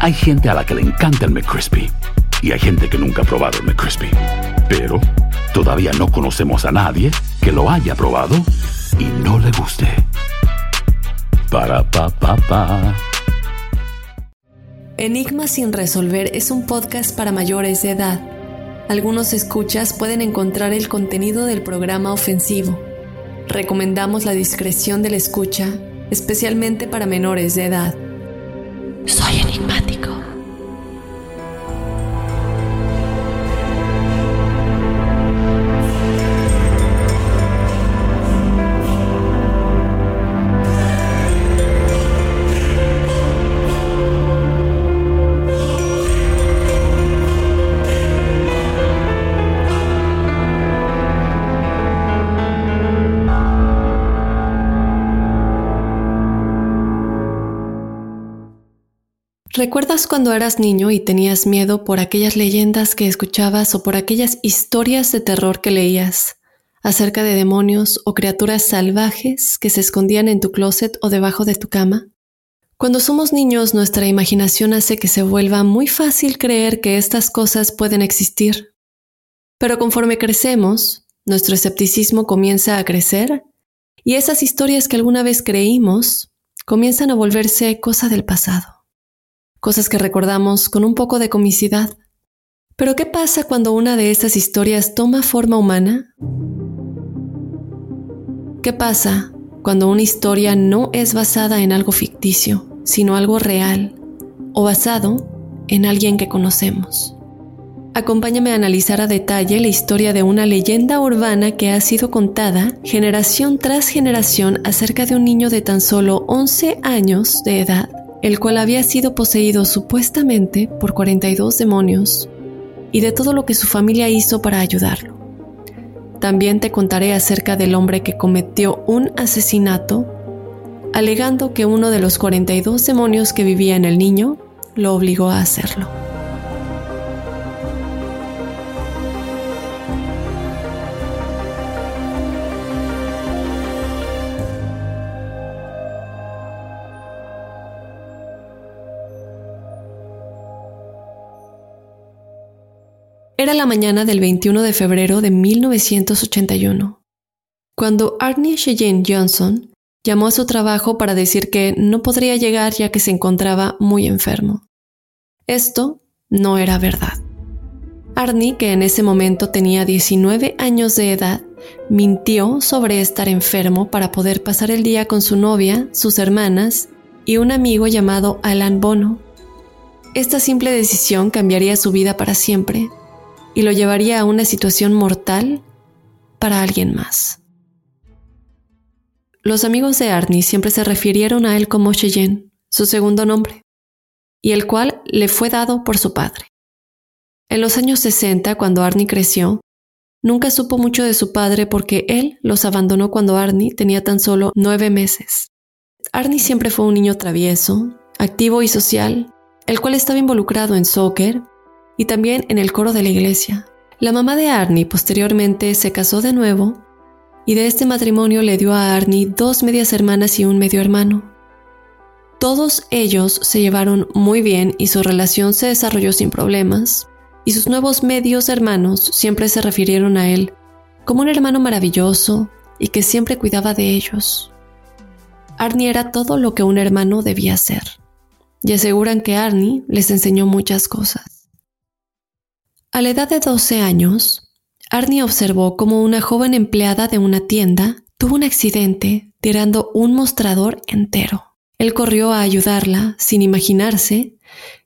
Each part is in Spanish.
Hay gente a la que le encanta el McCrispy y hay gente que nunca ha probado el McCrispy. Pero todavía no conocemos a nadie que lo haya probado y no le guste. Para pa pa pa. Enigma sin resolver es un podcast para mayores de edad. Algunos escuchas pueden encontrar el contenido del programa ofensivo. Recomendamos la discreción de la escucha, especialmente para menores de edad. Soy ¿Recuerdas cuando eras niño y tenías miedo por aquellas leyendas que escuchabas o por aquellas historias de terror que leías acerca de demonios o criaturas salvajes que se escondían en tu closet o debajo de tu cama? Cuando somos niños nuestra imaginación hace que se vuelva muy fácil creer que estas cosas pueden existir. Pero conforme crecemos, nuestro escepticismo comienza a crecer y esas historias que alguna vez creímos comienzan a volverse cosa del pasado cosas que recordamos con un poco de comicidad. Pero ¿qué pasa cuando una de estas historias toma forma humana? ¿Qué pasa cuando una historia no es basada en algo ficticio, sino algo real o basado en alguien que conocemos? Acompáñame a analizar a detalle la historia de una leyenda urbana que ha sido contada generación tras generación acerca de un niño de tan solo 11 años de edad el cual había sido poseído supuestamente por 42 demonios, y de todo lo que su familia hizo para ayudarlo. También te contaré acerca del hombre que cometió un asesinato, alegando que uno de los 42 demonios que vivía en el niño lo obligó a hacerlo. Era la mañana del 21 de febrero de 1981, cuando Arnie Cheyenne Johnson llamó a su trabajo para decir que no podría llegar ya que se encontraba muy enfermo. Esto no era verdad. Arnie, que en ese momento tenía 19 años de edad, mintió sobre estar enfermo para poder pasar el día con su novia, sus hermanas y un amigo llamado Alan Bono. Esta simple decisión cambiaría su vida para siempre y lo llevaría a una situación mortal para alguien más. Los amigos de Arnie siempre se refirieron a él como Cheyenne, su segundo nombre, y el cual le fue dado por su padre. En los años 60, cuando Arnie creció, nunca supo mucho de su padre porque él los abandonó cuando Arnie tenía tan solo nueve meses. Arnie siempre fue un niño travieso, activo y social, el cual estaba involucrado en soccer, y también en el coro de la iglesia. La mamá de Arnie posteriormente se casó de nuevo y de este matrimonio le dio a Arnie dos medias hermanas y un medio hermano. Todos ellos se llevaron muy bien y su relación se desarrolló sin problemas, y sus nuevos medios hermanos siempre se refirieron a él como un hermano maravilloso y que siempre cuidaba de ellos. Arnie era todo lo que un hermano debía ser. y aseguran que Arnie les enseñó muchas cosas. A la edad de 12 años, Arnie observó cómo una joven empleada de una tienda tuvo un accidente tirando un mostrador entero. Él corrió a ayudarla sin imaginarse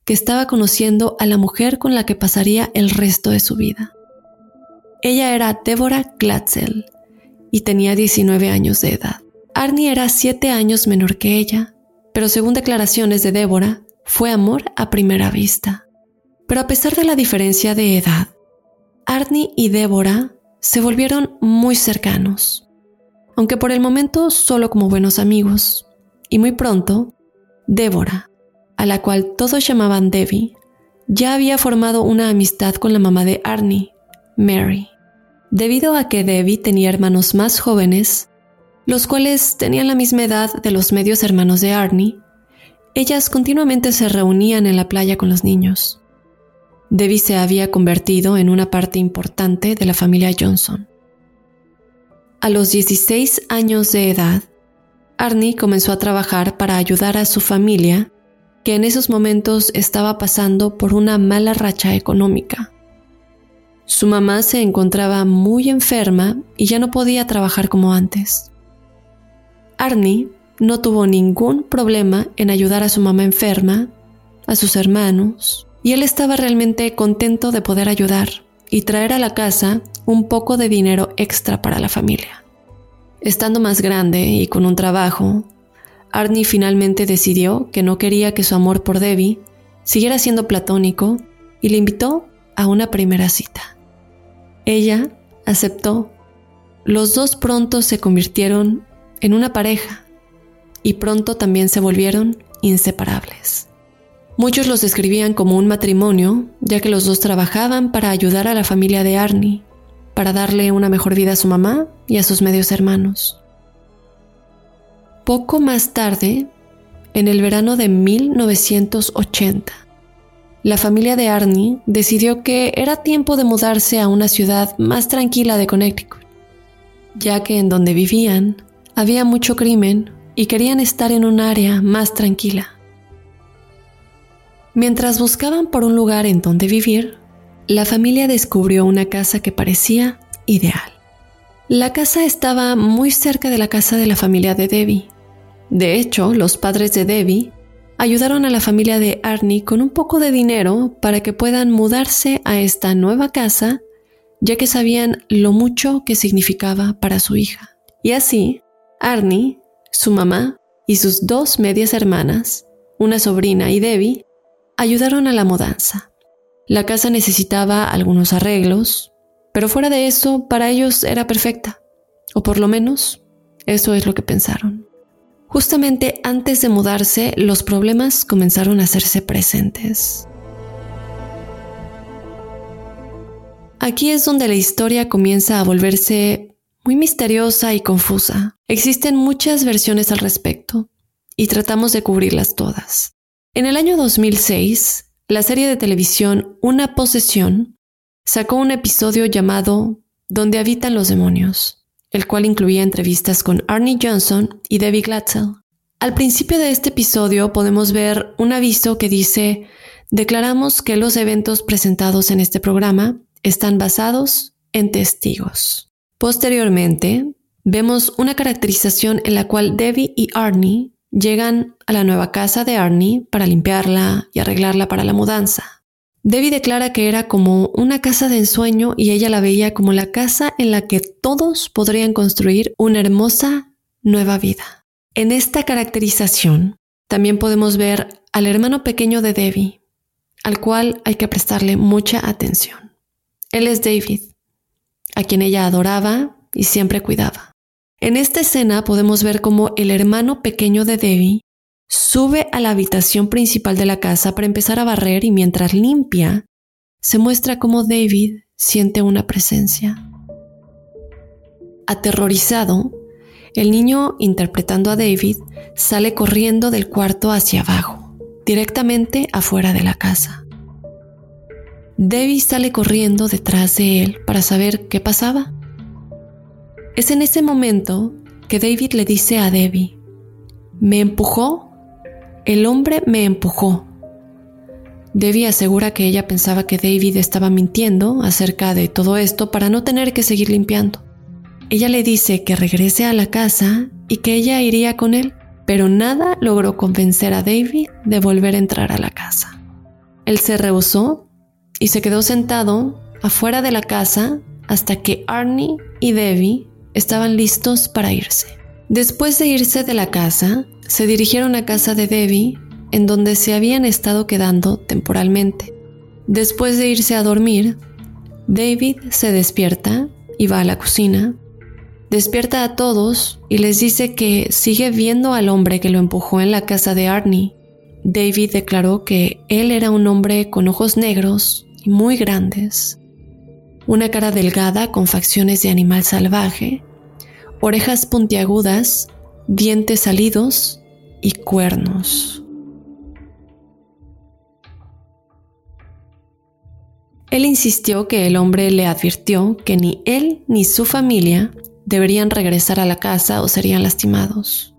que estaba conociendo a la mujer con la que pasaría el resto de su vida. Ella era Deborah Glatzel y tenía 19 años de edad. Arnie era 7 años menor que ella, pero según declaraciones de Deborah, fue amor a primera vista. Pero a pesar de la diferencia de edad, Arnie y Deborah se volvieron muy cercanos, aunque por el momento solo como buenos amigos. Y muy pronto, Deborah, a la cual todos llamaban Debbie, ya había formado una amistad con la mamá de Arnie, Mary. Debido a que Debbie tenía hermanos más jóvenes, los cuales tenían la misma edad de los medios hermanos de Arnie, ellas continuamente se reunían en la playa con los niños. Debbie se había convertido en una parte importante de la familia Johnson. A los 16 años de edad, Arnie comenzó a trabajar para ayudar a su familia, que en esos momentos estaba pasando por una mala racha económica. Su mamá se encontraba muy enferma y ya no podía trabajar como antes. Arnie no tuvo ningún problema en ayudar a su mamá enferma, a sus hermanos, y él estaba realmente contento de poder ayudar y traer a la casa un poco de dinero extra para la familia. Estando más grande y con un trabajo, Arnie finalmente decidió que no quería que su amor por Debbie siguiera siendo platónico y le invitó a una primera cita. Ella aceptó. Los dos pronto se convirtieron en una pareja y pronto también se volvieron inseparables. Muchos los describían como un matrimonio, ya que los dos trabajaban para ayudar a la familia de Arnie, para darle una mejor vida a su mamá y a sus medios hermanos. Poco más tarde, en el verano de 1980, la familia de Arnie decidió que era tiempo de mudarse a una ciudad más tranquila de Connecticut, ya que en donde vivían había mucho crimen y querían estar en un área más tranquila. Mientras buscaban por un lugar en donde vivir, la familia descubrió una casa que parecía ideal. La casa estaba muy cerca de la casa de la familia de Debbie. De hecho, los padres de Debbie ayudaron a la familia de Arnie con un poco de dinero para que puedan mudarse a esta nueva casa, ya que sabían lo mucho que significaba para su hija. Y así, Arnie, su mamá y sus dos medias hermanas, una sobrina y Debbie, ayudaron a la mudanza. La casa necesitaba algunos arreglos, pero fuera de eso, para ellos era perfecta. O por lo menos, eso es lo que pensaron. Justamente antes de mudarse, los problemas comenzaron a hacerse presentes. Aquí es donde la historia comienza a volverse muy misteriosa y confusa. Existen muchas versiones al respecto y tratamos de cubrirlas todas. En el año 2006, la serie de televisión Una posesión sacó un episodio llamado Donde habitan los demonios, el cual incluía entrevistas con Arnie Johnson y Debbie Glatzel. Al principio de este episodio podemos ver un aviso que dice, declaramos que los eventos presentados en este programa están basados en testigos. Posteriormente, vemos una caracterización en la cual Debbie y Arnie Llegan a la nueva casa de Arnie para limpiarla y arreglarla para la mudanza. Debbie declara que era como una casa de ensueño y ella la veía como la casa en la que todos podrían construir una hermosa nueva vida. En esta caracterización también podemos ver al hermano pequeño de Debbie, al cual hay que prestarle mucha atención. Él es David, a quien ella adoraba y siempre cuidaba. En esta escena podemos ver cómo el hermano pequeño de Debbie sube a la habitación principal de la casa para empezar a barrer y mientras limpia, se muestra cómo David siente una presencia. Aterrorizado, el niño, interpretando a David, sale corriendo del cuarto hacia abajo, directamente afuera de la casa. David sale corriendo detrás de él para saber qué pasaba. Es en ese momento que David le dice a Debbie, me empujó el hombre me empujó. Debbie asegura que ella pensaba que David estaba mintiendo acerca de todo esto para no tener que seguir limpiando. Ella le dice que regrese a la casa y que ella iría con él, pero nada logró convencer a David de volver a entrar a la casa. Él se rehusó y se quedó sentado afuera de la casa hasta que Arnie y Debbie estaban listos para irse. Después de irse de la casa, se dirigieron a casa de Debbie, en donde se habían estado quedando temporalmente. Después de irse a dormir, David se despierta y va a la cocina. Despierta a todos y les dice que sigue viendo al hombre que lo empujó en la casa de Arnie. David declaró que él era un hombre con ojos negros y muy grandes, una cara delgada con facciones de animal salvaje, orejas puntiagudas, dientes salidos y cuernos. Él insistió que el hombre le advirtió que ni él ni su familia deberían regresar a la casa o serían lastimados.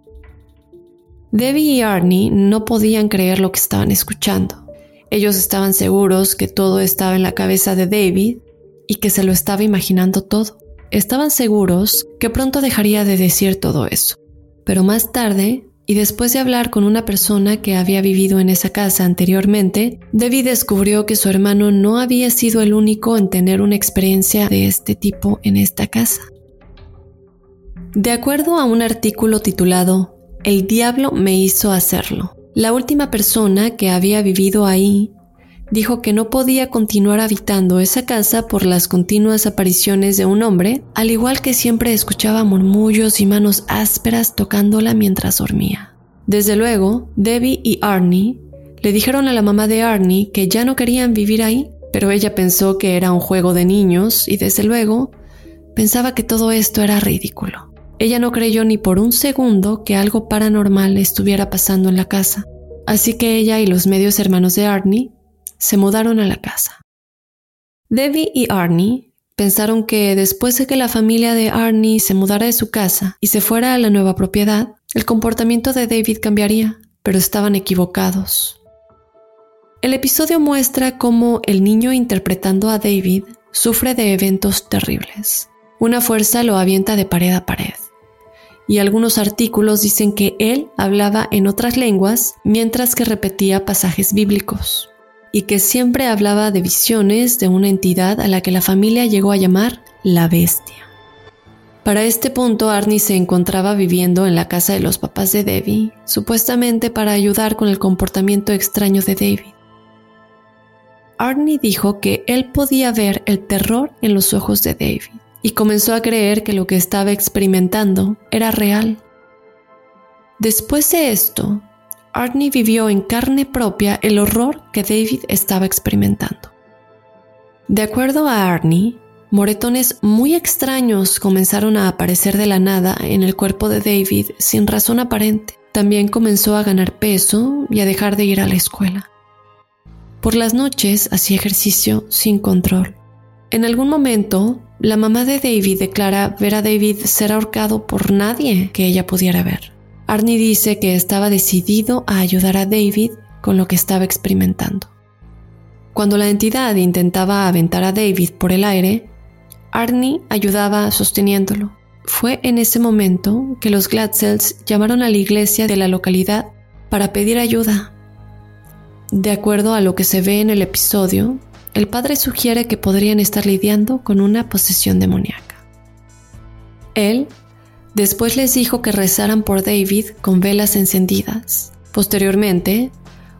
Debbie y Arnie no podían creer lo que estaban escuchando. Ellos estaban seguros que todo estaba en la cabeza de David y que se lo estaba imaginando todo. Estaban seguros que pronto dejaría de decir todo eso. Pero más tarde, y después de hablar con una persona que había vivido en esa casa anteriormente, David descubrió que su hermano no había sido el único en tener una experiencia de este tipo en esta casa. De acuerdo a un artículo titulado El diablo me hizo hacerlo, la última persona que había vivido ahí dijo que no podía continuar habitando esa casa por las continuas apariciones de un hombre, al igual que siempre escuchaba murmullos y manos ásperas tocándola mientras dormía. Desde luego, Debbie y Arnie le dijeron a la mamá de Arnie que ya no querían vivir ahí, pero ella pensó que era un juego de niños y desde luego pensaba que todo esto era ridículo. Ella no creyó ni por un segundo que algo paranormal estuviera pasando en la casa, así que ella y los medios hermanos de Arnie se mudaron a la casa. Debbie y Arnie pensaron que después de que la familia de Arnie se mudara de su casa y se fuera a la nueva propiedad, el comportamiento de David cambiaría, pero estaban equivocados. El episodio muestra cómo el niño interpretando a David sufre de eventos terribles. Una fuerza lo avienta de pared a pared. Y algunos artículos dicen que él hablaba en otras lenguas mientras que repetía pasajes bíblicos y que siempre hablaba de visiones de una entidad a la que la familia llegó a llamar la bestia. Para este punto, Arnie se encontraba viviendo en la casa de los papás de Debbie, supuestamente para ayudar con el comportamiento extraño de David. Arnie dijo que él podía ver el terror en los ojos de David y comenzó a creer que lo que estaba experimentando era real. Después de esto, Arnie vivió en carne propia el horror que David estaba experimentando. De acuerdo a Arnie, moretones muy extraños comenzaron a aparecer de la nada en el cuerpo de David sin razón aparente. También comenzó a ganar peso y a dejar de ir a la escuela. Por las noches hacía ejercicio sin control. En algún momento, la mamá de David declara ver a David ser ahorcado por nadie que ella pudiera ver. Arnie dice que estaba decidido a ayudar a David con lo que estaba experimentando. Cuando la entidad intentaba aventar a David por el aire, Arnie ayudaba sosteniéndolo. Fue en ese momento que los Gladsells llamaron a la iglesia de la localidad para pedir ayuda. De acuerdo a lo que se ve en el episodio, el padre sugiere que podrían estar lidiando con una posesión demoníaca. Él Después les dijo que rezaran por David con velas encendidas. Posteriormente,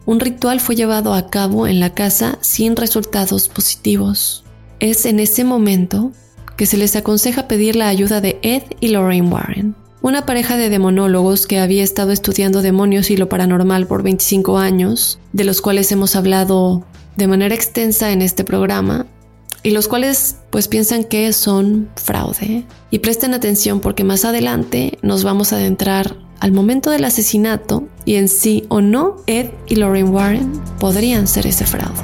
un ritual fue llevado a cabo en la casa sin resultados positivos. Es en ese momento que se les aconseja pedir la ayuda de Ed y Lorraine Warren, una pareja de demonólogos que había estado estudiando demonios y lo paranormal por 25 años, de los cuales hemos hablado de manera extensa en este programa, y los cuales pues piensan que son fraude. Y presten atención porque más adelante nos vamos a adentrar al momento del asesinato y en sí o no Ed y Lorraine Warren podrían ser ese fraude.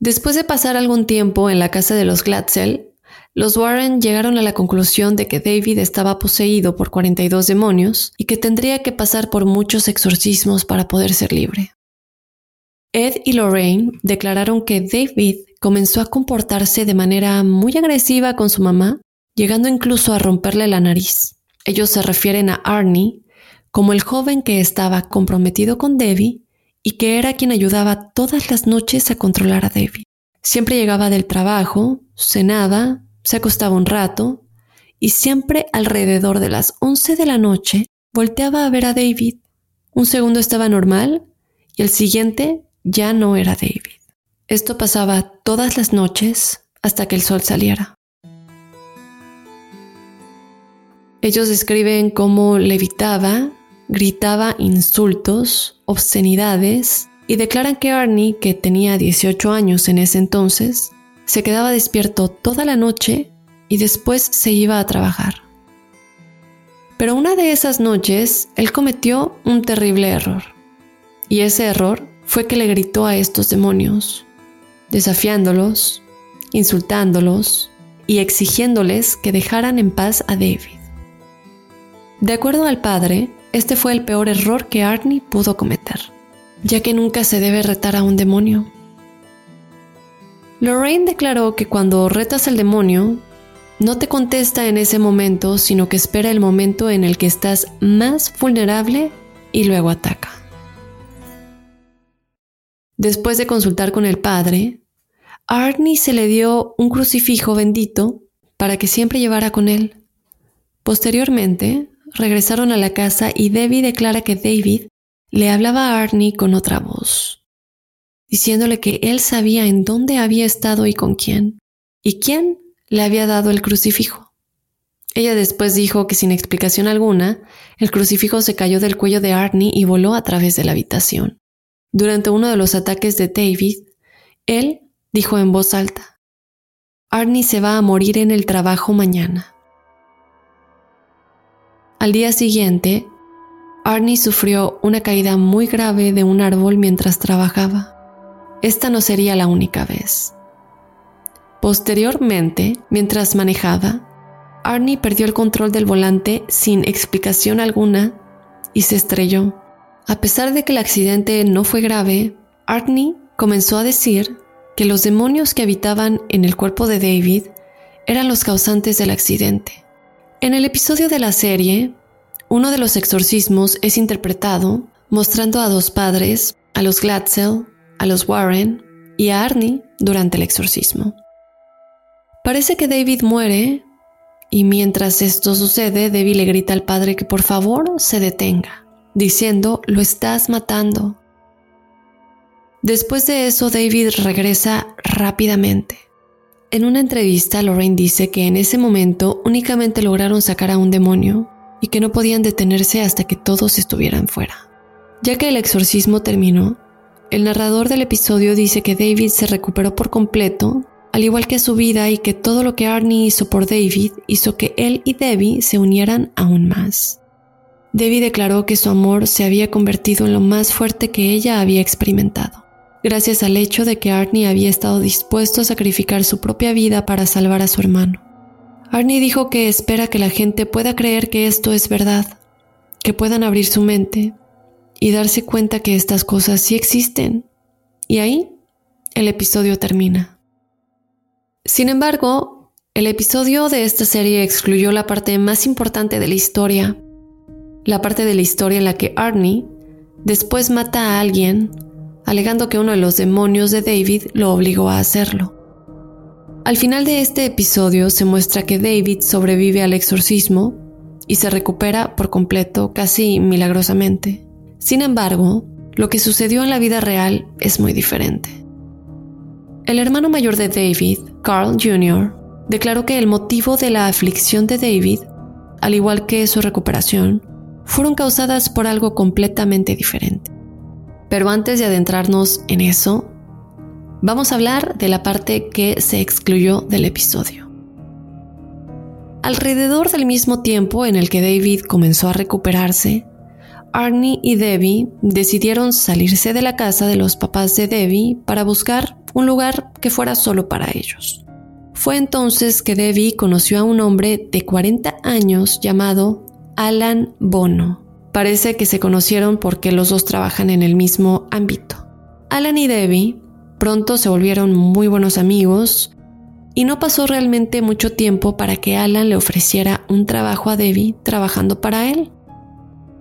Después de pasar algún tiempo en la casa de los Glatzel, los Warren llegaron a la conclusión de que David estaba poseído por 42 demonios y que tendría que pasar por muchos exorcismos para poder ser libre. Ed y Lorraine declararon que David comenzó a comportarse de manera muy agresiva con su mamá, llegando incluso a romperle la nariz. Ellos se refieren a Arnie como el joven que estaba comprometido con Debbie y que era quien ayudaba todas las noches a controlar a David. Siempre llegaba del trabajo, cenaba, se acostaba un rato y siempre alrededor de las 11 de la noche volteaba a ver a David. Un segundo estaba normal y el siguiente ya no era David. Esto pasaba todas las noches hasta que el sol saliera. Ellos describen cómo levitaba, gritaba insultos, obscenidades y declaran que Arnie, que tenía 18 años en ese entonces, se quedaba despierto toda la noche y después se iba a trabajar. Pero una de esas noches él cometió un terrible error. Y ese error fue que le gritó a estos demonios, desafiándolos, insultándolos y exigiéndoles que dejaran en paz a David. De acuerdo al padre, este fue el peor error que Arnie pudo cometer, ya que nunca se debe retar a un demonio. Lorraine declaró que cuando retas al demonio, no te contesta en ese momento, sino que espera el momento en el que estás más vulnerable y luego ataca. Después de consultar con el padre, Arnie se le dio un crucifijo bendito para que siempre llevara con él. Posteriormente, regresaron a la casa y Debbie declara que David le hablaba a Arnie con otra voz, diciéndole que él sabía en dónde había estado y con quién, y quién le había dado el crucifijo. Ella después dijo que sin explicación alguna, el crucifijo se cayó del cuello de Arnie y voló a través de la habitación. Durante uno de los ataques de David, él dijo en voz alta, Arnie se va a morir en el trabajo mañana. Al día siguiente, Arnie sufrió una caída muy grave de un árbol mientras trabajaba. Esta no sería la única vez. Posteriormente, mientras manejaba, Arnie perdió el control del volante sin explicación alguna y se estrelló. A pesar de que el accidente no fue grave, Arnie comenzó a decir que los demonios que habitaban en el cuerpo de David eran los causantes del accidente. En el episodio de la serie, uno de los exorcismos es interpretado mostrando a dos padres, a los Glatzel, a los Warren y a Arnie durante el exorcismo. Parece que David muere y mientras esto sucede, Debbie le grita al padre que por favor se detenga, diciendo, lo estás matando. Después de eso, David regresa rápidamente. En una entrevista, Lorraine dice que en ese momento únicamente lograron sacar a un demonio y que no podían detenerse hasta que todos estuvieran fuera. Ya que el exorcismo terminó, el narrador del episodio dice que David se recuperó por completo al igual que su vida y que todo lo que Arnie hizo por David hizo que él y Debbie se unieran aún más. Debbie declaró que su amor se había convertido en lo más fuerte que ella había experimentado, gracias al hecho de que Arnie había estado dispuesto a sacrificar su propia vida para salvar a su hermano. Arnie dijo que espera que la gente pueda creer que esto es verdad, que puedan abrir su mente y darse cuenta que estas cosas sí existen. Y ahí el episodio termina. Sin embargo, el episodio de esta serie excluyó la parte más importante de la historia, la parte de la historia en la que Arnie después mata a alguien, alegando que uno de los demonios de David lo obligó a hacerlo. Al final de este episodio se muestra que David sobrevive al exorcismo y se recupera por completo casi milagrosamente. Sin embargo, lo que sucedió en la vida real es muy diferente. El hermano mayor de David, Carl Jr., declaró que el motivo de la aflicción de David, al igual que su recuperación, fueron causadas por algo completamente diferente. Pero antes de adentrarnos en eso, vamos a hablar de la parte que se excluyó del episodio. Alrededor del mismo tiempo en el que David comenzó a recuperarse, Arnie y Debbie decidieron salirse de la casa de los papás de Debbie para buscar un lugar que fuera solo para ellos. Fue entonces que Debbie conoció a un hombre de 40 años llamado Alan Bono. Parece que se conocieron porque los dos trabajan en el mismo ámbito. Alan y Debbie pronto se volvieron muy buenos amigos y no pasó realmente mucho tiempo para que Alan le ofreciera un trabajo a Debbie trabajando para él.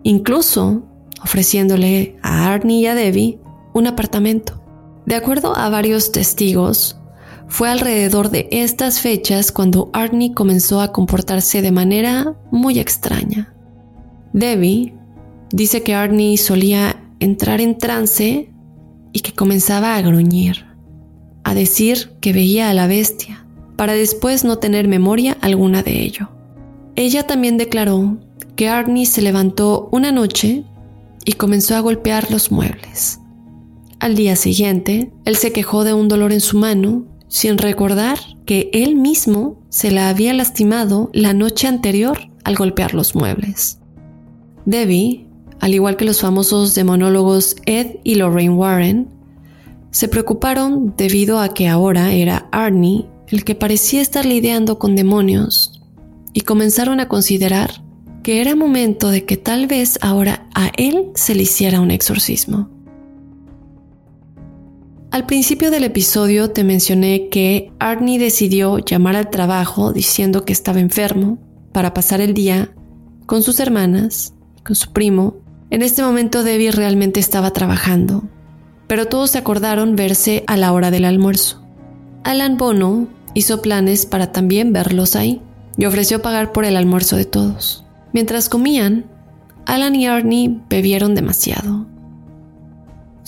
Incluso ofreciéndole a Arnie y a Debbie un apartamento. De acuerdo a varios testigos, fue alrededor de estas fechas cuando Arnie comenzó a comportarse de manera muy extraña. Debbie dice que Arnie solía entrar en trance y que comenzaba a gruñir, a decir que veía a la bestia, para después no tener memoria alguna de ello. Ella también declaró que Arnie se levantó una noche y comenzó a golpear los muebles. Al día siguiente, él se quejó de un dolor en su mano, sin recordar que él mismo se la había lastimado la noche anterior al golpear los muebles. Debbie, al igual que los famosos demonólogos Ed y Lorraine Warren, se preocuparon debido a que ahora era Arnie el que parecía estar lidiando con demonios y comenzaron a considerar que era momento de que tal vez ahora a él se le hiciera un exorcismo. Al principio del episodio te mencioné que Arnie decidió llamar al trabajo diciendo que estaba enfermo para pasar el día con sus hermanas, con su primo. En este momento Debbie realmente estaba trabajando, pero todos acordaron verse a la hora del almuerzo. Alan Bono hizo planes para también verlos ahí y ofreció pagar por el almuerzo de todos. Mientras comían, Alan y Arnie bebieron demasiado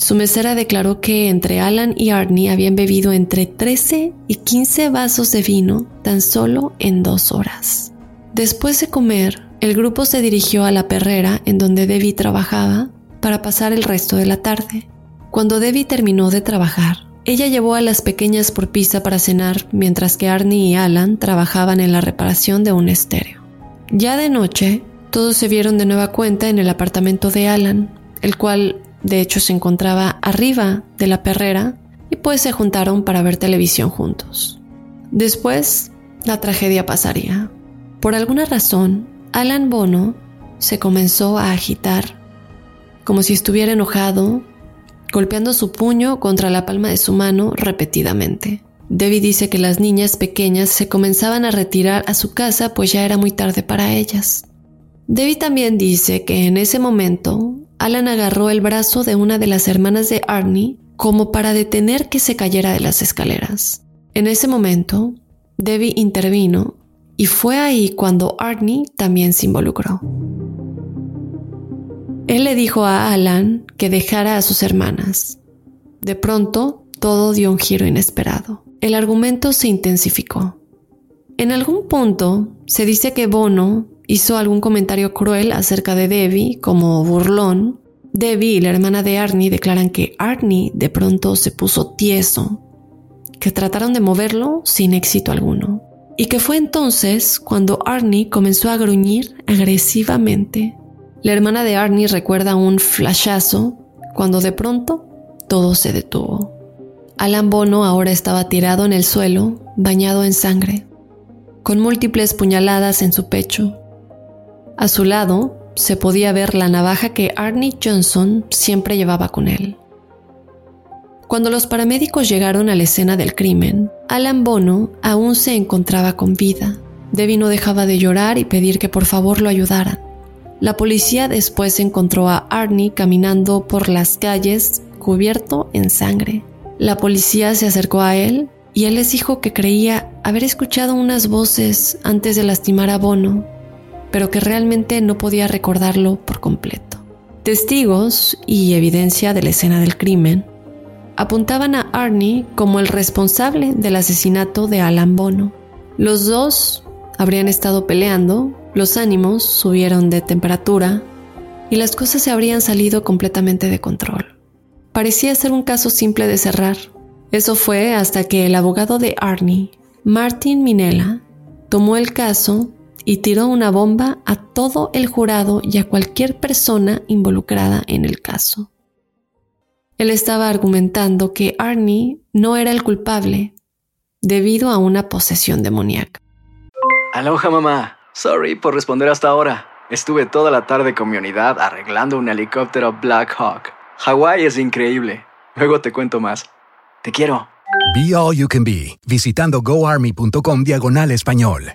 su mesera declaró que entre Alan y Arnie habían bebido entre 13 y 15 vasos de vino tan solo en dos horas. Después de comer, el grupo se dirigió a la perrera en donde Debbie trabajaba para pasar el resto de la tarde. Cuando Debbie terminó de trabajar, ella llevó a las pequeñas por pizza para cenar mientras que Arnie y Alan trabajaban en la reparación de un estéreo. Ya de noche, todos se vieron de nueva cuenta en el apartamento de Alan, el cual de hecho, se encontraba arriba de la perrera y pues se juntaron para ver televisión juntos. Después, la tragedia pasaría. Por alguna razón, Alan Bono se comenzó a agitar, como si estuviera enojado, golpeando su puño contra la palma de su mano repetidamente. Debbie dice que las niñas pequeñas se comenzaban a retirar a su casa pues ya era muy tarde para ellas. Debbie también dice que en ese momento Alan agarró el brazo de una de las hermanas de Arnie como para detener que se cayera de las escaleras. En ese momento, Debbie intervino y fue ahí cuando Arnie también se involucró. Él le dijo a Alan que dejara a sus hermanas. De pronto, todo dio un giro inesperado. El argumento se intensificó. En algún punto, se dice que Bono hizo algún comentario cruel acerca de Debbie como burlón. Debbie y la hermana de Arnie declaran que Arnie de pronto se puso tieso, que trataron de moverlo sin éxito alguno, y que fue entonces cuando Arnie comenzó a gruñir agresivamente. La hermana de Arnie recuerda un flashazo cuando de pronto todo se detuvo. Alan Bono ahora estaba tirado en el suelo, bañado en sangre, con múltiples puñaladas en su pecho a su lado se podía ver la navaja que Arnie Johnson siempre llevaba con él. Cuando los paramédicos llegaron a la escena del crimen, Alan Bono aún se encontraba con vida. Debbie no dejaba de llorar y pedir que por favor lo ayudaran. La policía después encontró a Arnie caminando por las calles cubierto en sangre. La policía se acercó a él y él les dijo que creía haber escuchado unas voces antes de lastimar a Bono pero que realmente no podía recordarlo por completo. Testigos y evidencia de la escena del crimen apuntaban a Arnie como el responsable del asesinato de Alan Bono. Los dos habrían estado peleando, los ánimos subieron de temperatura y las cosas se habrían salido completamente de control. Parecía ser un caso simple de cerrar. Eso fue hasta que el abogado de Arnie, Martin Minella, tomó el caso y tiró una bomba a todo el jurado y a cualquier persona involucrada en el caso. Él estaba argumentando que Arnie no era el culpable debido a una posesión demoníaca. Aloha mamá, sorry por responder hasta ahora. Estuve toda la tarde con mi unidad arreglando un helicóptero Black Hawk. Hawái es increíble. Luego te cuento más. Te quiero. Be All You Can Be, visitando goarmy.com diagonal español.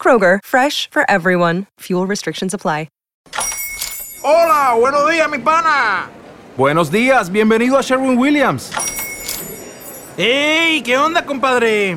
Kroger, fresh for everyone. Fuel restrictions apply. Hola, buenos días, mi pana. Buenos días, bienvenido a Sherwin Williams. ¡Ey! ¿Qué onda, compadre?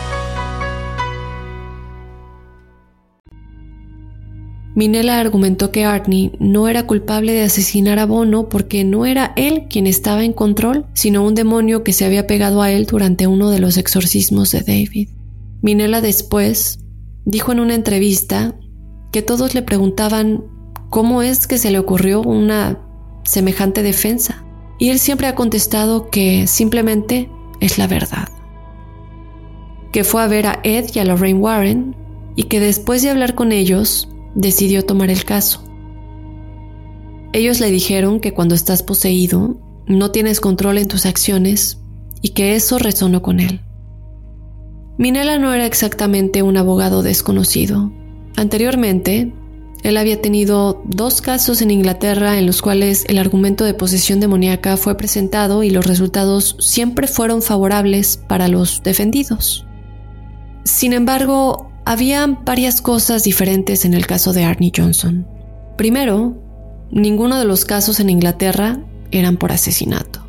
Minella argumentó que Arnie no era culpable de asesinar a Bono porque no era él quien estaba en control, sino un demonio que se había pegado a él durante uno de los exorcismos de David. Minella después dijo en una entrevista que todos le preguntaban cómo es que se le ocurrió una semejante defensa. Y él siempre ha contestado que simplemente es la verdad. Que fue a ver a Ed y a Lorraine Warren y que después de hablar con ellos decidió tomar el caso. Ellos le dijeron que cuando estás poseído no tienes control en tus acciones y que eso resonó con él. Minella no era exactamente un abogado desconocido. Anteriormente, él había tenido dos casos en Inglaterra en los cuales el argumento de posesión demoníaca fue presentado y los resultados siempre fueron favorables para los defendidos. Sin embargo, había varias cosas diferentes en el caso de Arnie Johnson. Primero, ninguno de los casos en Inglaterra eran por asesinato.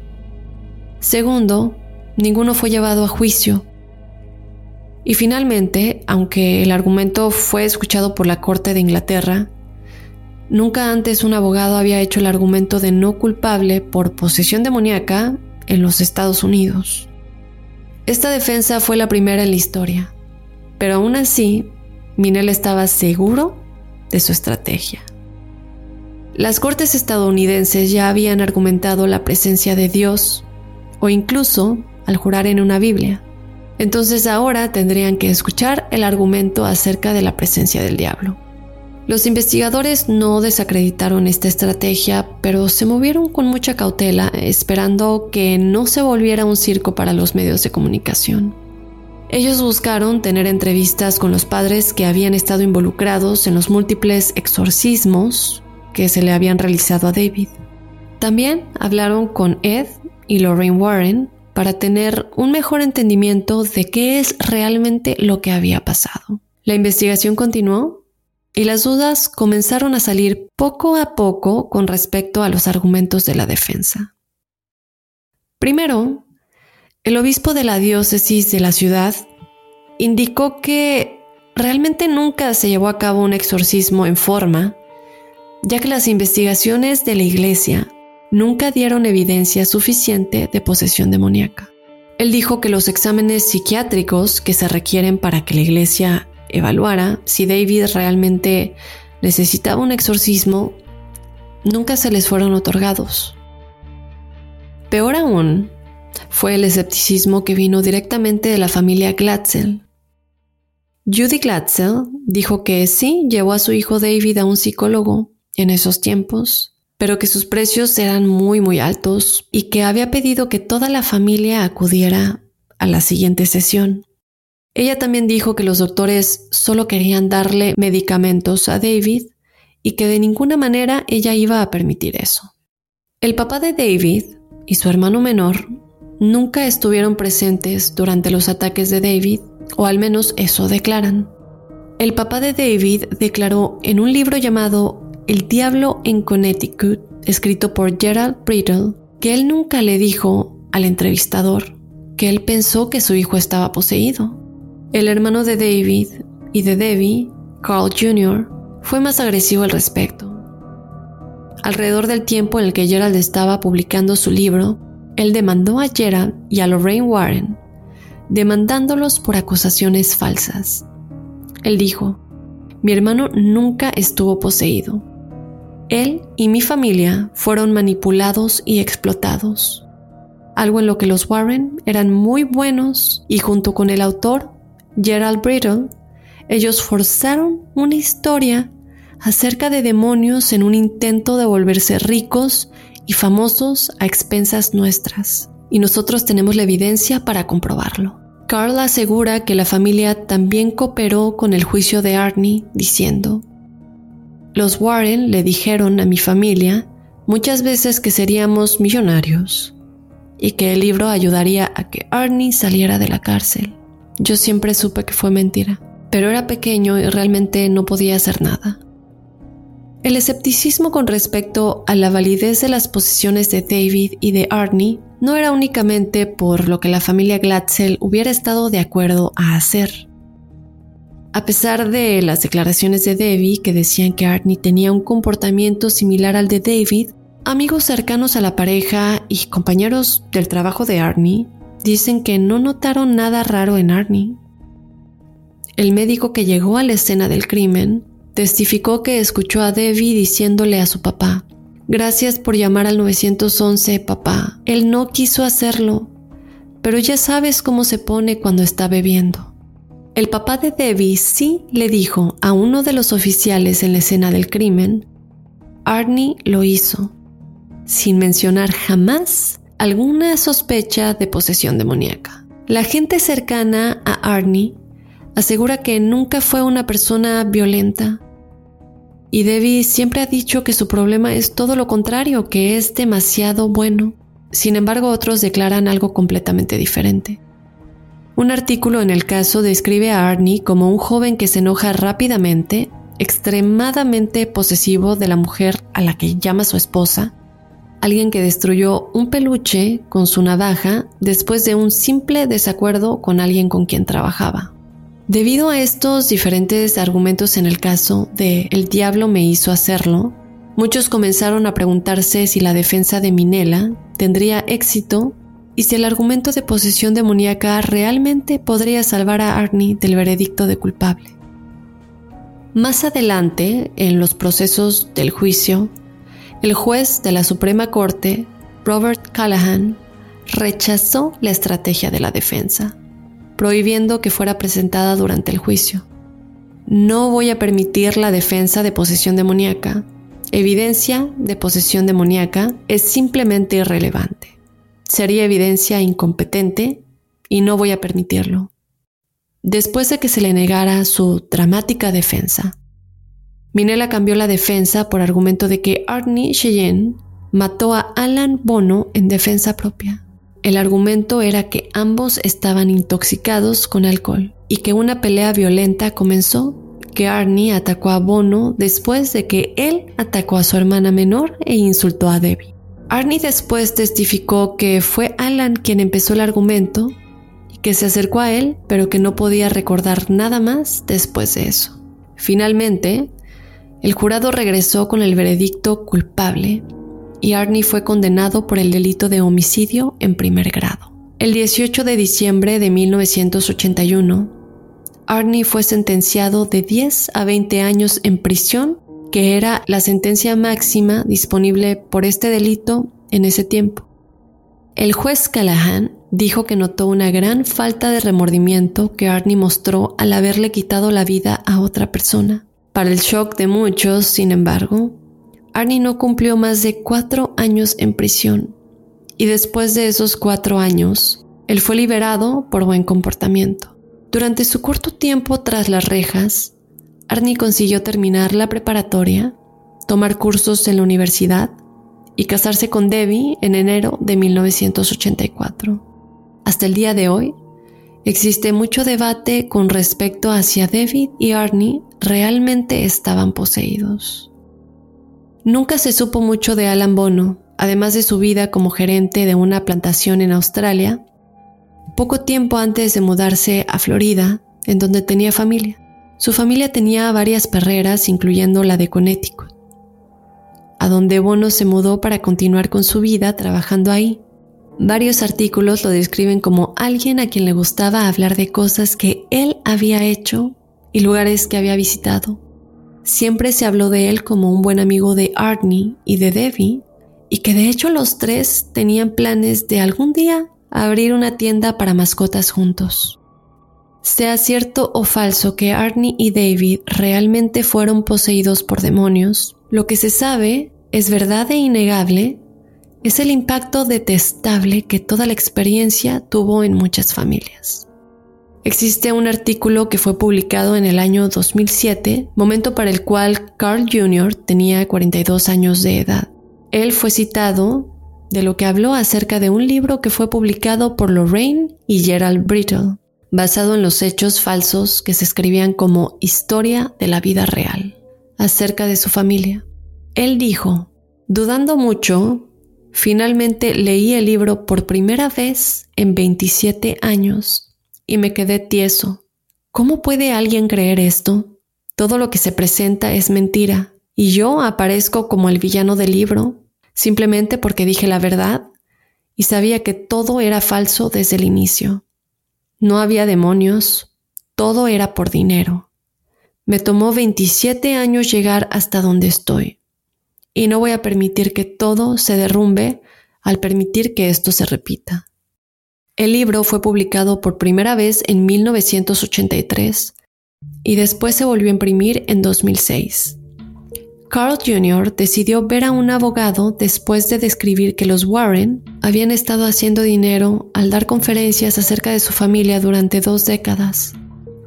Segundo, ninguno fue llevado a juicio. Y finalmente, aunque el argumento fue escuchado por la Corte de Inglaterra, nunca antes un abogado había hecho el argumento de no culpable por posesión demoníaca en los Estados Unidos. Esta defensa fue la primera en la historia, pero aún así, Minel estaba seguro de su estrategia. Las cortes estadounidenses ya habían argumentado la presencia de Dios, o incluso al jurar en una Biblia. Entonces ahora tendrían que escuchar el argumento acerca de la presencia del diablo. Los investigadores no desacreditaron esta estrategia, pero se movieron con mucha cautela, esperando que no se volviera un circo para los medios de comunicación. Ellos buscaron tener entrevistas con los padres que habían estado involucrados en los múltiples exorcismos que se le habían realizado a David. También hablaron con Ed y Lorraine Warren para tener un mejor entendimiento de qué es realmente lo que había pasado. La investigación continuó y las dudas comenzaron a salir poco a poco con respecto a los argumentos de la defensa. Primero, el obispo de la diócesis de la ciudad indicó que realmente nunca se llevó a cabo un exorcismo en forma, ya que las investigaciones de la iglesia nunca dieron evidencia suficiente de posesión demoníaca. Él dijo que los exámenes psiquiátricos que se requieren para que la iglesia evaluara si David realmente necesitaba un exorcismo, nunca se les fueron otorgados. Peor aún fue el escepticismo que vino directamente de la familia Glatzel. Judy Glatzel dijo que sí llevó a su hijo David a un psicólogo en esos tiempos, pero que sus precios eran muy muy altos y que había pedido que toda la familia acudiera a la siguiente sesión. Ella también dijo que los doctores solo querían darle medicamentos a David y que de ninguna manera ella iba a permitir eso. El papá de David y su hermano menor nunca estuvieron presentes durante los ataques de David, o al menos eso declaran. El papá de David declaró en un libro llamado El Diablo en Connecticut, escrito por Gerald Brittle, que él nunca le dijo al entrevistador que él pensó que su hijo estaba poseído. El hermano de David y de Debbie, Carl Jr., fue más agresivo al respecto. Alrededor del tiempo en el que Gerald estaba publicando su libro, él demandó a Gerald y a Lorraine Warren, demandándolos por acusaciones falsas. Él dijo, mi hermano nunca estuvo poseído. Él y mi familia fueron manipulados y explotados, algo en lo que los Warren eran muy buenos y junto con el autor Gerald Brittle, ellos forzaron una historia acerca de demonios en un intento de volverse ricos y famosos a expensas nuestras, y nosotros tenemos la evidencia para comprobarlo. Carl asegura que la familia también cooperó con el juicio de Arnie, diciendo, Los Warren le dijeron a mi familia muchas veces que seríamos millonarios y que el libro ayudaría a que Arnie saliera de la cárcel. Yo siempre supe que fue mentira, pero era pequeño y realmente no podía hacer nada. El escepticismo con respecto a la validez de las posiciones de David y de Arnie no era únicamente por lo que la familia Glatzel hubiera estado de acuerdo a hacer. A pesar de las declaraciones de Debbie que decían que Arnie tenía un comportamiento similar al de David, amigos cercanos a la pareja y compañeros del trabajo de Arnie dicen que no notaron nada raro en Arnie. El médico que llegó a la escena del crimen testificó que escuchó a Debbie diciéndole a su papá, Gracias por llamar al 911, papá. Él no quiso hacerlo, pero ya sabes cómo se pone cuando está bebiendo. El papá de Debbie sí le dijo a uno de los oficiales en la escena del crimen, Arnie lo hizo, sin mencionar jamás alguna sospecha de posesión demoníaca. La gente cercana a Arnie asegura que nunca fue una persona violenta. Y Debbie siempre ha dicho que su problema es todo lo contrario, que es demasiado bueno. Sin embargo, otros declaran algo completamente diferente. Un artículo en el caso describe a Arnie como un joven que se enoja rápidamente, extremadamente posesivo de la mujer a la que llama su esposa, alguien que destruyó un peluche con su navaja después de un simple desacuerdo con alguien con quien trabajaba. Debido a estos diferentes argumentos en el caso de El diablo me hizo hacerlo, muchos comenzaron a preguntarse si la defensa de Minela tendría éxito y si el argumento de posesión demoníaca realmente podría salvar a Arnie del veredicto de culpable. Más adelante, en los procesos del juicio, el juez de la Suprema Corte, Robert Callahan, rechazó la estrategia de la defensa, prohibiendo que fuera presentada durante el juicio. No voy a permitir la defensa de posesión demoníaca. Evidencia de posesión demoníaca es simplemente irrelevante sería evidencia incompetente y no voy a permitirlo. Después de que se le negara su dramática defensa, Minella cambió la defensa por argumento de que Arnie Cheyenne mató a Alan Bono en defensa propia. El argumento era que ambos estaban intoxicados con alcohol y que una pelea violenta comenzó, que Arnie atacó a Bono después de que él atacó a su hermana menor e insultó a Debbie. Arnie después testificó que fue Alan quien empezó el argumento y que se acercó a él, pero que no podía recordar nada más después de eso. Finalmente, el jurado regresó con el veredicto culpable y Arnie fue condenado por el delito de homicidio en primer grado. El 18 de diciembre de 1981, Arnie fue sentenciado de 10 a 20 años en prisión que era la sentencia máxima disponible por este delito en ese tiempo. El juez Callahan dijo que notó una gran falta de remordimiento que Arnie mostró al haberle quitado la vida a otra persona. Para el shock de muchos, sin embargo, Arnie no cumplió más de cuatro años en prisión y después de esos cuatro años, él fue liberado por buen comportamiento. Durante su corto tiempo tras las rejas, Arnie consiguió terminar la preparatoria, tomar cursos en la universidad y casarse con Debbie en enero de 1984. Hasta el día de hoy, existe mucho debate con respecto a si David y Arnie realmente estaban poseídos. Nunca se supo mucho de Alan Bono, además de su vida como gerente de una plantación en Australia, poco tiempo antes de mudarse a Florida, en donde tenía familia. Su familia tenía varias perreras, incluyendo la de Connecticut, a donde Bono se mudó para continuar con su vida trabajando ahí. Varios artículos lo describen como alguien a quien le gustaba hablar de cosas que él había hecho y lugares que había visitado. Siempre se habló de él como un buen amigo de Arnie y de Debbie, y que de hecho los tres tenían planes de algún día abrir una tienda para mascotas juntos. Sea cierto o falso que Arnie y David realmente fueron poseídos por demonios, lo que se sabe es verdad e innegable es el impacto detestable que toda la experiencia tuvo en muchas familias. Existe un artículo que fue publicado en el año 2007, momento para el cual Carl Jr. tenía 42 años de edad. Él fue citado de lo que habló acerca de un libro que fue publicado por Lorraine y Gerald Brittle, basado en los hechos falsos que se escribían como historia de la vida real, acerca de su familia. Él dijo, dudando mucho, finalmente leí el libro por primera vez en 27 años y me quedé tieso. ¿Cómo puede alguien creer esto? Todo lo que se presenta es mentira y yo aparezco como el villano del libro simplemente porque dije la verdad y sabía que todo era falso desde el inicio. No había demonios, todo era por dinero. Me tomó 27 años llegar hasta donde estoy. Y no voy a permitir que todo se derrumbe al permitir que esto se repita. El libro fue publicado por primera vez en 1983 y después se volvió a imprimir en 2006. Carl Jr. decidió ver a un abogado después de describir que los Warren habían estado haciendo dinero al dar conferencias acerca de su familia durante dos décadas.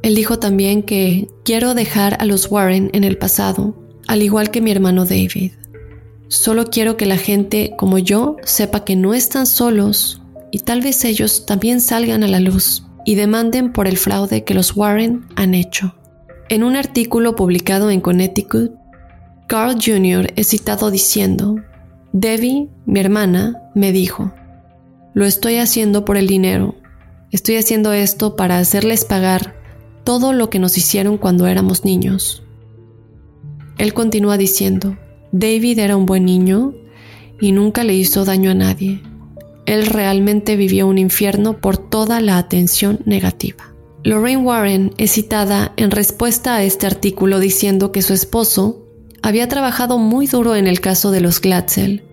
Él dijo también que quiero dejar a los Warren en el pasado, al igual que mi hermano David. Solo quiero que la gente como yo sepa que no están solos y tal vez ellos también salgan a la luz y demanden por el fraude que los Warren han hecho. En un artículo publicado en Connecticut, Carl Jr. es citado diciendo, Debbie, mi hermana, me dijo, lo estoy haciendo por el dinero. Estoy haciendo esto para hacerles pagar todo lo que nos hicieron cuando éramos niños. Él continúa diciendo, David era un buen niño y nunca le hizo daño a nadie. Él realmente vivió un infierno por toda la atención negativa. Lorraine Warren es citada en respuesta a este artículo diciendo que su esposo había trabajado muy duro en el caso de los Glatzel,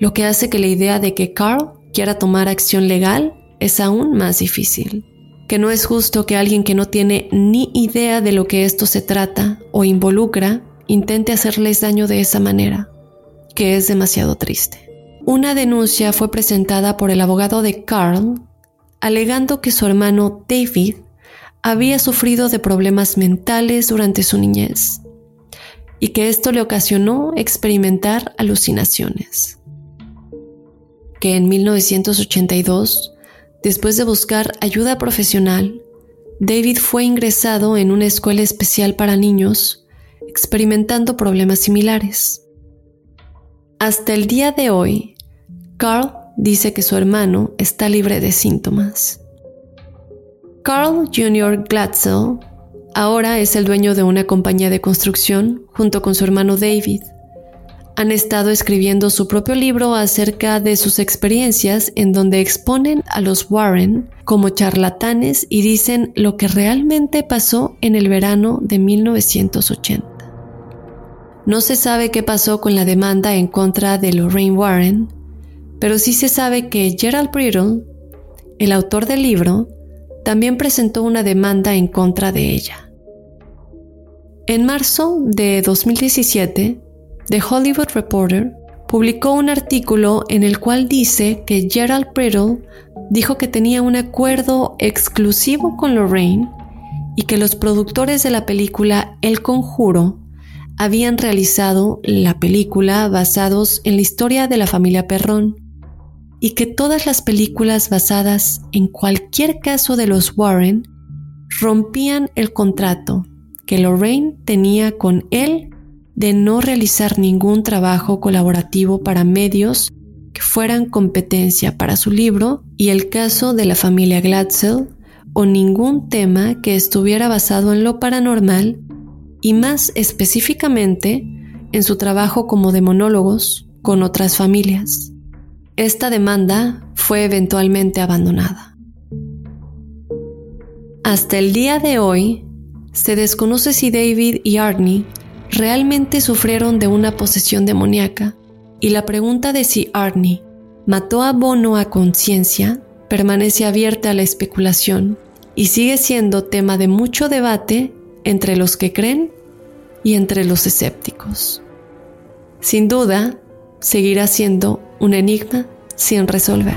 lo que hace que la idea de que Carl quiera tomar acción legal es aún más difícil. Que no es justo que alguien que no tiene ni idea de lo que esto se trata o involucra intente hacerles daño de esa manera, que es demasiado triste. Una denuncia fue presentada por el abogado de Carl, alegando que su hermano David había sufrido de problemas mentales durante su niñez y que esto le ocasionó experimentar alucinaciones. Que en 1982, después de buscar ayuda profesional, David fue ingresado en una escuela especial para niños experimentando problemas similares. Hasta el día de hoy, Carl dice que su hermano está libre de síntomas. Carl Jr. Glatzel ahora es el dueño de una compañía de construcción junto con su hermano David. Han estado escribiendo su propio libro acerca de sus experiencias en donde exponen a los Warren como charlatanes y dicen lo que realmente pasó en el verano de 1980. No se sabe qué pasó con la demanda en contra de Lorraine Warren, pero sí se sabe que Gerald Brittle, el autor del libro, también presentó una demanda en contra de ella. En marzo de 2017, The Hollywood Reporter publicó un artículo en el cual dice que Gerald Brittle dijo que tenía un acuerdo exclusivo con Lorraine y que los productores de la película El Conjuro habían realizado la película basados en la historia de la familia Perrón y que todas las películas basadas en cualquier caso de los Warren rompían el contrato que Lorraine tenía con él de no realizar ningún trabajo colaborativo para medios que fueran competencia para su libro y el caso de la familia Glatzel o ningún tema que estuviera basado en lo paranormal y más específicamente en su trabajo como demonólogos con otras familias. Esta demanda fue eventualmente abandonada. Hasta el día de hoy, se desconoce si David y Arnie realmente sufrieron de una posesión demoníaca, y la pregunta de si Arnie mató a Bono a conciencia permanece abierta a la especulación y sigue siendo tema de mucho debate entre los que creen y entre los escépticos. Sin duda, seguirá siendo un enigma sin resolver.